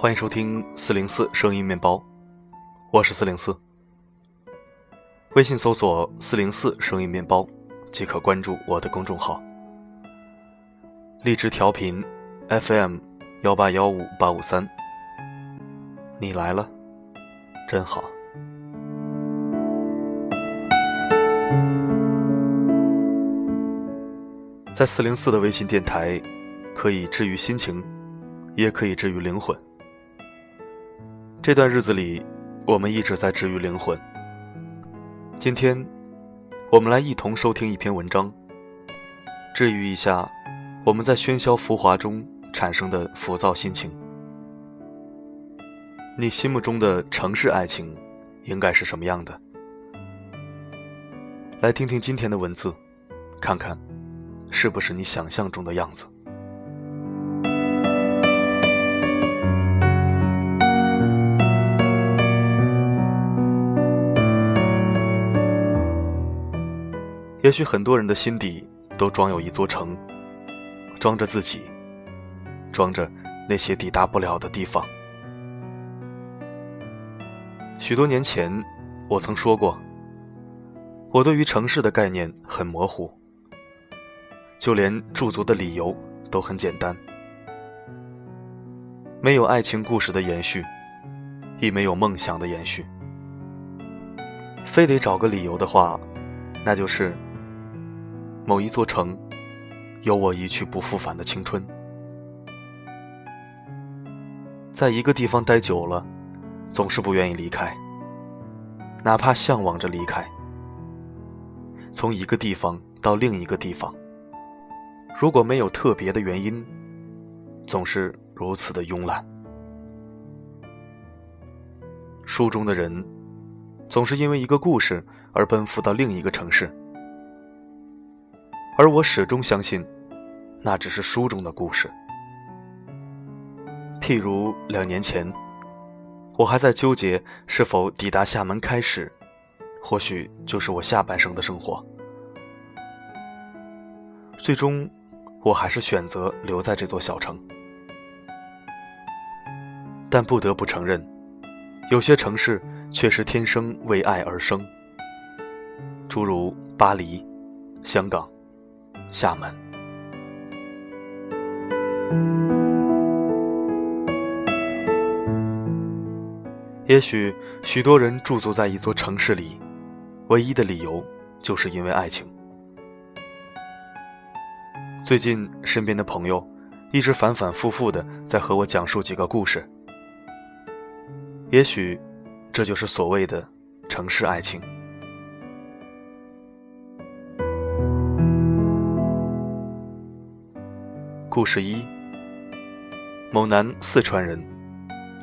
欢迎收听四零四声音面包，我是四零四。微信搜索“四零四声音面包”即可关注我的公众号。荔枝调频 FM 幺八幺五八五三，你来了，真好。在四零四的微信电台，可以治愈心情，也可以治愈灵魂。这段日子里，我们一直在治愈灵魂。今天，我们来一同收听一篇文章，治愈一下我们在喧嚣浮华中产生的浮躁心情。你心目中的城市爱情，应该是什么样的？来听听今天的文字，看看。是不是你想象中的样子？也许很多人的心底都装有一座城，装着自己，装着那些抵达不了的地方。许多年前，我曾说过，我对于城市的概念很模糊。就连驻足的理由都很简单，没有爱情故事的延续，亦没有梦想的延续。非得找个理由的话，那就是某一座城，有我一去不复返的青春。在一个地方待久了，总是不愿意离开，哪怕向往着离开，从一个地方到另一个地方。如果没有特别的原因，总是如此的慵懒。书中的人，总是因为一个故事而奔赴到另一个城市，而我始终相信，那只是书中的故事。譬如两年前，我还在纠结是否抵达厦门开始，或许就是我下半生的生活，最终。我还是选择留在这座小城，但不得不承认，有些城市却是天生为爱而生，诸如巴黎、香港、厦门。也许许多人驻足在一座城市里，唯一的理由就是因为爱情。最近，身边的朋友一直反反复复的在和我讲述几个故事。也许，这就是所谓的城市爱情。故事一：某男四川人，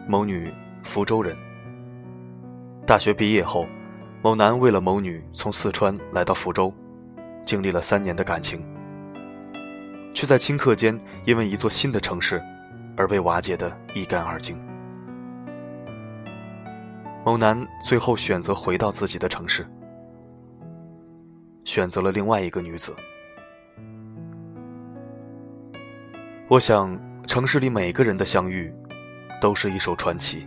某女福州人。大学毕业后，某男为了某女从四川来到福州，经历了三年的感情。却在顷刻间因为一座新的城市，而被瓦解得一干二净。某男最后选择回到自己的城市，选择了另外一个女子。我想，城市里每个人的相遇，都是一首传奇。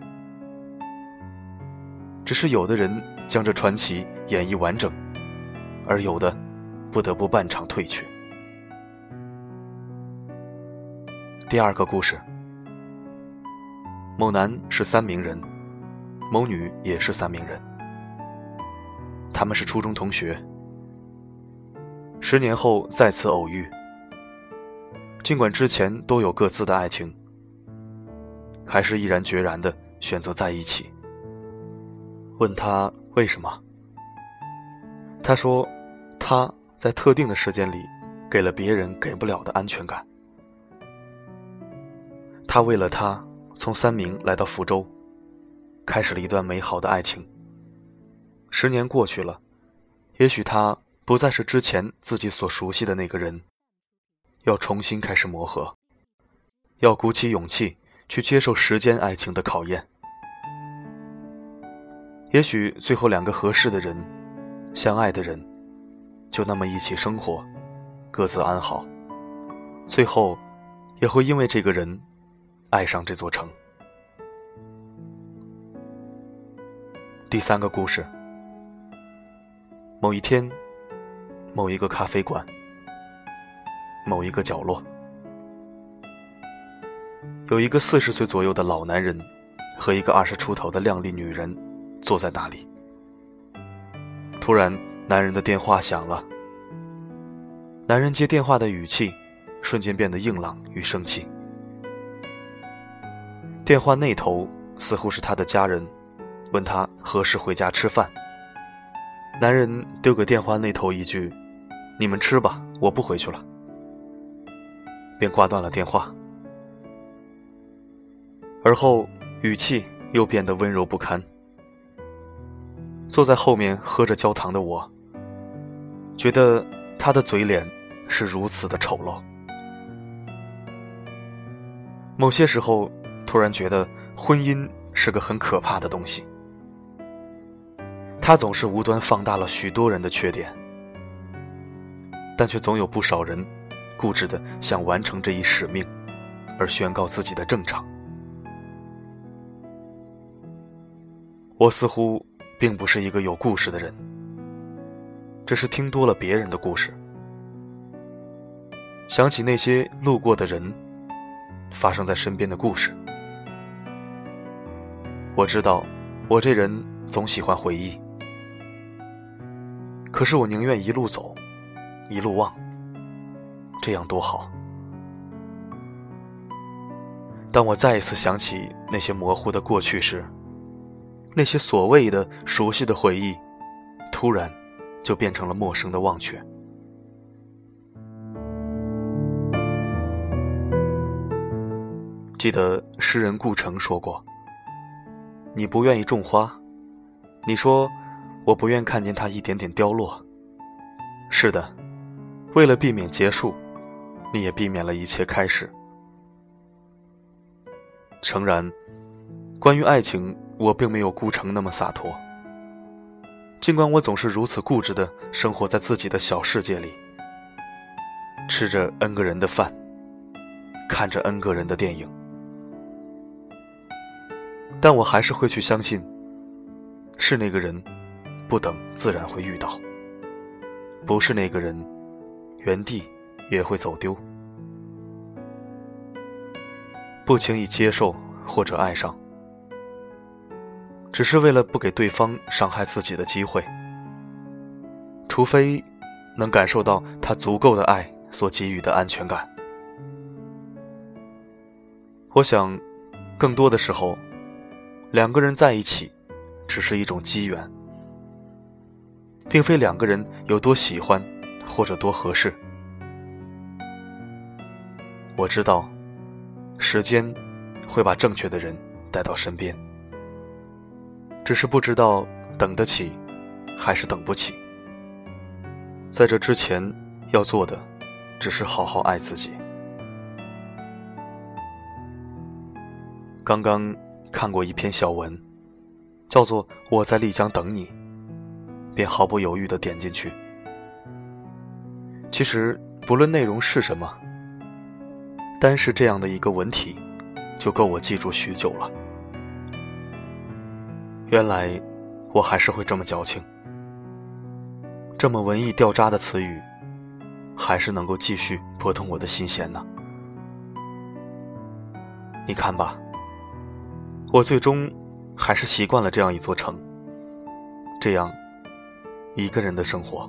只是有的人将这传奇演绎完整，而有的，不得不半场退去。第二个故事，某男是三明人，某女也是三明人，他们是初中同学。十年后再次偶遇，尽管之前都有各自的爱情，还是毅然决然的选择在一起。问他为什么？他说，他在特定的时间里，给了别人给不了的安全感。他为了她从三明来到福州，开始了一段美好的爱情。十年过去了，也许他不再是之前自己所熟悉的那个人，要重新开始磨合要鼓起勇气去接受时间爱情的考验。也许最后两个合适的人相爱的人就那么一起生活各自安好。最后也会因为这个人爱上这座城。第三个故事。某一天某一个咖啡馆。某一个角落，有一个四十岁左右的老男人和一个二十出头的靓丽女人坐在那里。突然，男人的电话响了。男人接电话的语气瞬间变得硬朗与生气。电话那头似乎是他的家人。问他何时回家吃饭。男人丢给电话那头一句：“你们吃吧，我不回去了。”便挂断了电话。而后语气又变得温柔不堪。坐在后面喝着焦糖的我，觉得他的嘴脸是如此的丑陋。某些时候，突然觉得婚姻是个很可怕的东西。他总是无端放大了许多人的缺点，但却总有不少人固执的想完成这一使命，而宣告自己的正常。我似乎并不是一个有故事的人，只是听多了别人的故事，想起那些路过的人，发生在身边的故事。我知道，我这人总喜欢回忆。可是我宁愿一路走，一路忘，这样多好。当我再一次想起那些模糊的过去时，那些所谓的熟悉的回忆，突然就变成了陌生的忘却。记得诗人顾城说过：“你不愿意种花，你说。”我不愿看见它一点点凋落。是的，为了避免结束，你也避免了一切开始。诚然，关于爱情，我并没有顾城那么洒脱。尽管我总是如此固执的生活在自己的小世界里，吃着 N 个人的饭，看着 N 个人的电影，但我还是会去相信，是那个人。不等，自然会遇到。不是那个人，原地也会走丢。不轻易接受或者爱上，只是为了不给对方伤害自己的机会。除非能感受到他足够的爱所给予的安全感。我想，更多的时候，两个人在一起，只是一种机缘。并非两个人有多喜欢，或者多合适。我知道，时间会把正确的人带到身边，只是不知道等得起，还是等不起。在这之前，要做的只是好好爱自己。刚刚看过一篇小文，叫做《我在丽江等你》。便毫不犹豫地点进去。其实，不论内容是什么，单是这样的一个文体，就够我记住许久了。原来，我还是会这么矫情，这么文艺掉渣的词语，还是能够继续拨动我的心弦呢。你看吧，我最终还是习惯了这样一座城，这样。一个人的生活。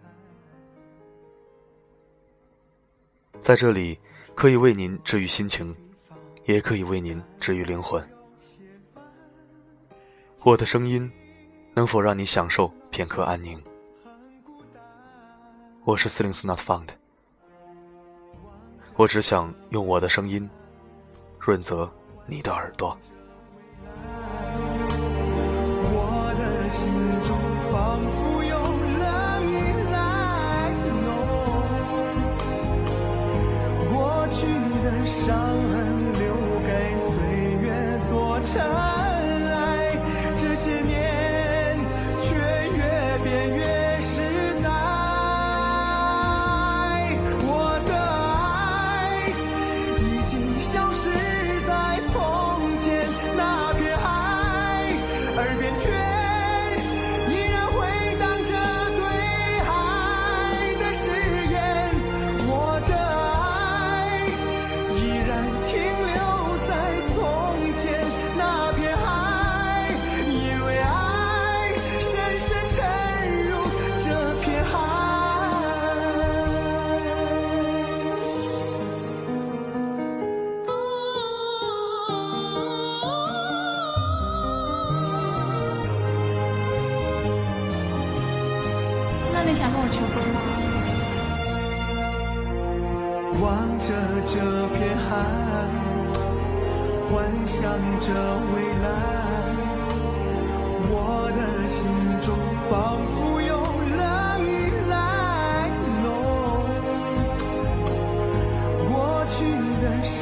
在这里可以为您治愈心情，也可以为您治愈灵魂。我的声音，能否让你享受片刻安宁？我是四零四 Not Found，我只想用我的声音润泽你的耳朵。伤痕。那你想跟我求婚吗望着这片海幻想着未来。我的心中仿佛有了依赖过去的伤